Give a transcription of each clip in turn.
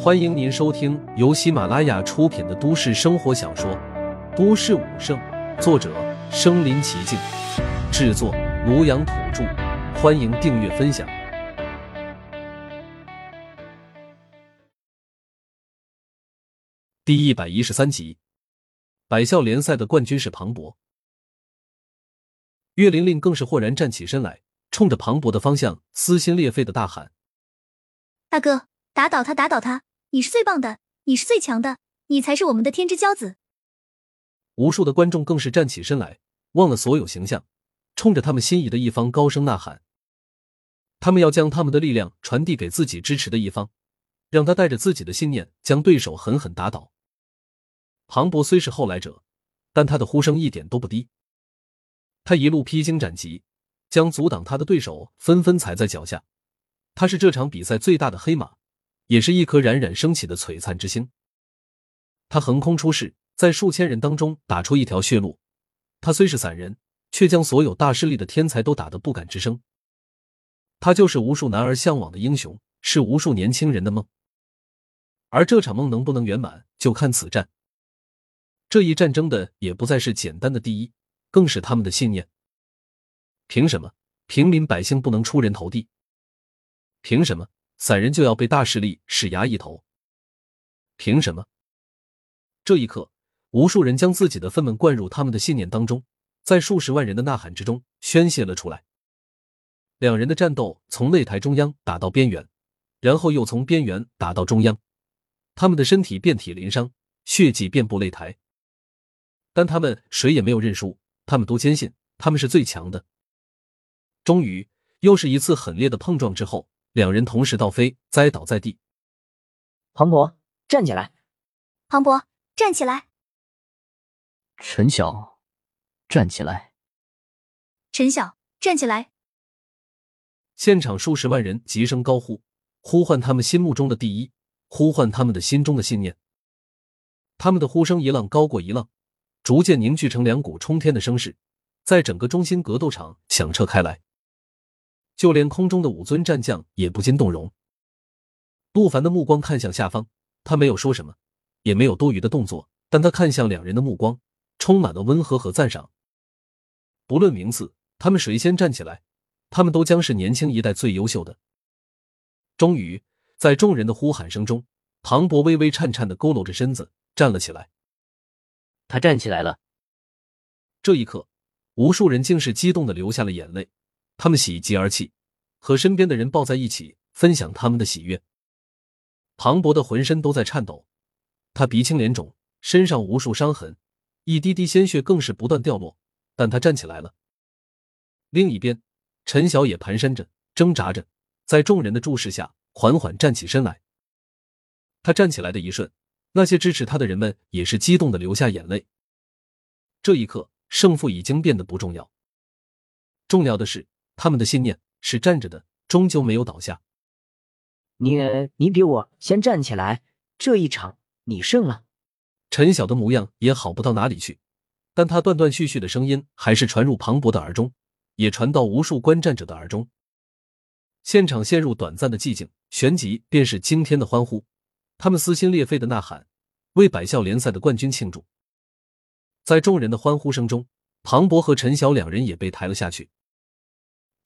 欢迎您收听由喜马拉雅出品的都市生活小说《都市武圣》，作者：身临其境，制作：庐阳土著。欢迎订阅分享。第一百一十三集，百校联赛的冠军是庞博。岳玲玲更是豁然站起身来，冲着庞博的方向撕心裂肺的大喊：“大哥，打倒他，打倒他！你是最棒的，你是最强的，你才是我们的天之骄子！”无数的观众更是站起身来，忘了所有形象，冲着他们心仪的一方高声呐喊。他们要将他们的力量传递给自己支持的一方，让他带着自己的信念将对手狠狠打倒。庞博虽是后来者，但他的呼声一点都不低。他一路披荆斩棘，将阻挡他的对手纷纷踩在脚下。他是这场比赛最大的黑马，也是一颗冉冉升起的璀璨之星。他横空出世，在数千人当中打出一条血路。他虽是散人，却将所有大势力的天才都打得不敢吱声。他就是无数男儿向往的英雄，是无数年轻人的梦。而这场梦能不能圆满，就看此战。这一战争的也不再是简单的第一。更是他们的信念。凭什么平民百姓不能出人头地？凭什么散人就要被大势力施压一头？凭什么？这一刻，无数人将自己的愤懑灌入他们的信念当中，在数十万人的呐喊之中宣泄了出来。两人的战斗从擂台中央打到边缘，然后又从边缘打到中央，他们的身体遍体鳞伤，血迹遍布擂台，但他们谁也没有认输。他们都坚信他们是最强的。终于，又是一次狠烈的碰撞之后，两人同时倒飞，栽倒在地。庞博，站起来！庞博，站起来！陈晓，站起来！陈晓，站起来！现场数十万人齐声高呼，呼唤他们心目中的第一，呼唤他们的心中的信念。他们的呼声一浪高过一浪。逐渐凝聚成两股冲天的声势，在整个中心格斗场响彻开来。就连空中的五尊战将也不禁动容。陆凡的目光看向下方，他没有说什么，也没有多余的动作，但他看向两人的目光充满了温和和赞赏。不论名次，他们谁先站起来，他们都将是年轻一代最优秀的。终于，在众人的呼喊声中，唐博微微颤颤的佝偻着身子站了起来。他站起来了。这一刻，无数人竟是激动的流下了眼泪，他们喜极而泣，和身边的人抱在一起，分享他们的喜悦。庞博的浑身都在颤抖，他鼻青脸肿，身上无数伤痕，一滴滴鲜血更是不断掉落，但他站起来了。另一边，陈晓也蹒跚着，挣扎着，在众人的注视下，缓缓站起身来。他站起来的一瞬。那些支持他的人们也是激动的流下眼泪。这一刻，胜负已经变得不重要，重要的是他们的信念是站着的，终究没有倒下。你你比我先站起来，这一场你胜了。陈晓的模样也好不到哪里去，但他断断续续的声音还是传入庞博的耳中，也传到无数观战者的耳中。现场陷入短暂的寂静，旋即便是惊天的欢呼。他们撕心裂肺的呐喊，为百校联赛的冠军庆祝。在众人的欢呼声中，庞博和陈晓两人也被抬了下去。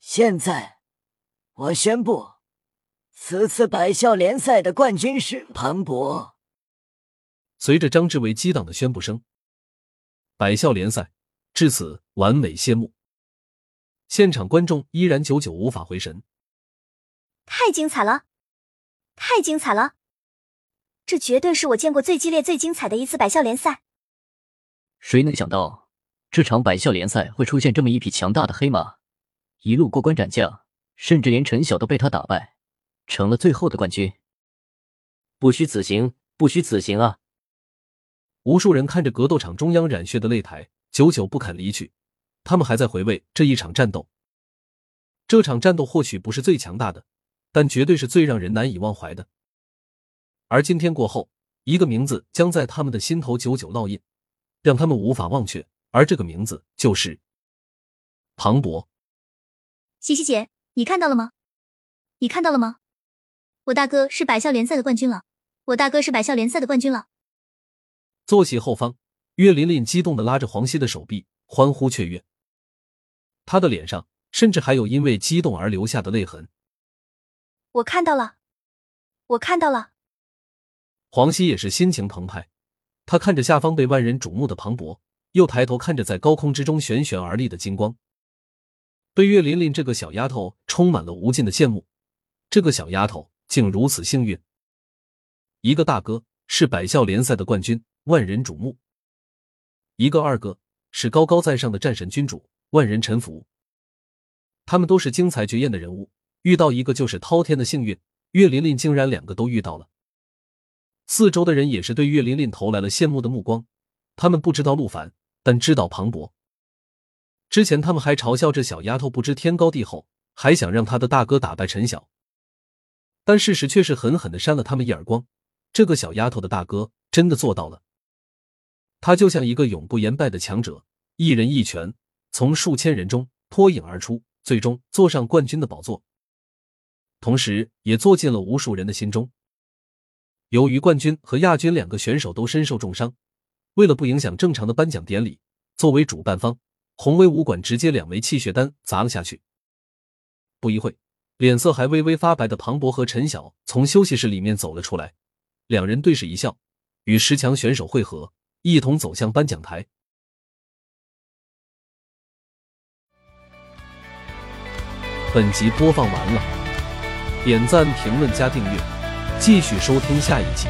现在，我宣布，此次百校联赛的冠军是庞博。随着张志伟激荡的宣布声，百校联赛至此完美谢幕。现场观众依然久久无法回神。太精彩了，太精彩了！这绝对是我见过最激烈、最精彩的一次百校联赛。谁能想到，这场百校联赛会出现这么一匹强大的黑马，一路过关斩将，甚至连陈晓都被他打败，成了最后的冠军。不虚此行，不虚此行啊！无数人看着格斗场中央染血的擂台，久久不肯离去。他们还在回味这一场战斗。这场战斗或许不是最强大的，但绝对是最让人难以忘怀的。而今天过后，一个名字将在他们的心头久久烙印，让他们无法忘却。而这个名字就是庞博。西西姐，你看到了吗？你看到了吗？我大哥是百校联赛的冠军了！我大哥是百校联赛的冠军了！坐席后方，岳琳琳激动的拉着黄熙的手臂，欢呼雀跃。她的脸上甚至还有因为激动而留下的泪痕。我看到了，我看到了。黄熙也是心情澎湃，他看着下方被万人瞩目的磅礴，又抬头看着在高空之中旋旋而立的金光，对岳琳琳这个小丫头充满了无尽的羡慕。这个小丫头竟如此幸运，一个大哥是百校联赛的冠军，万人瞩目；一个二哥是高高在上的战神君主，万人臣服。他们都是精彩绝艳的人物。遇到一个就是滔天的幸运，岳琳琳竟然两个都遇到了。四周的人也是对岳琳琳投来了羡慕的目光。他们不知道陆凡，但知道庞博。之前他们还嘲笑这小丫头不知天高地厚，还想让他的大哥打败陈晓。但事实却是狠狠的扇了他们一耳光。这个小丫头的大哥真的做到了，他就像一个永不言败的强者，一人一拳从数千人中脱颖而出，最终坐上冠军的宝座。同时，也坐进了无数人的心中。由于冠军和亚军两个选手都身受重伤，为了不影响正常的颁奖典礼，作为主办方，宏威武馆直接两枚气血丹砸了下去。不一会，脸色还微微发白的庞博和陈晓从休息室里面走了出来，两人对视一笑，与十强选手会合，一同走向颁奖台。本集播放完了。点赞、评论、加订阅，继续收听下一集。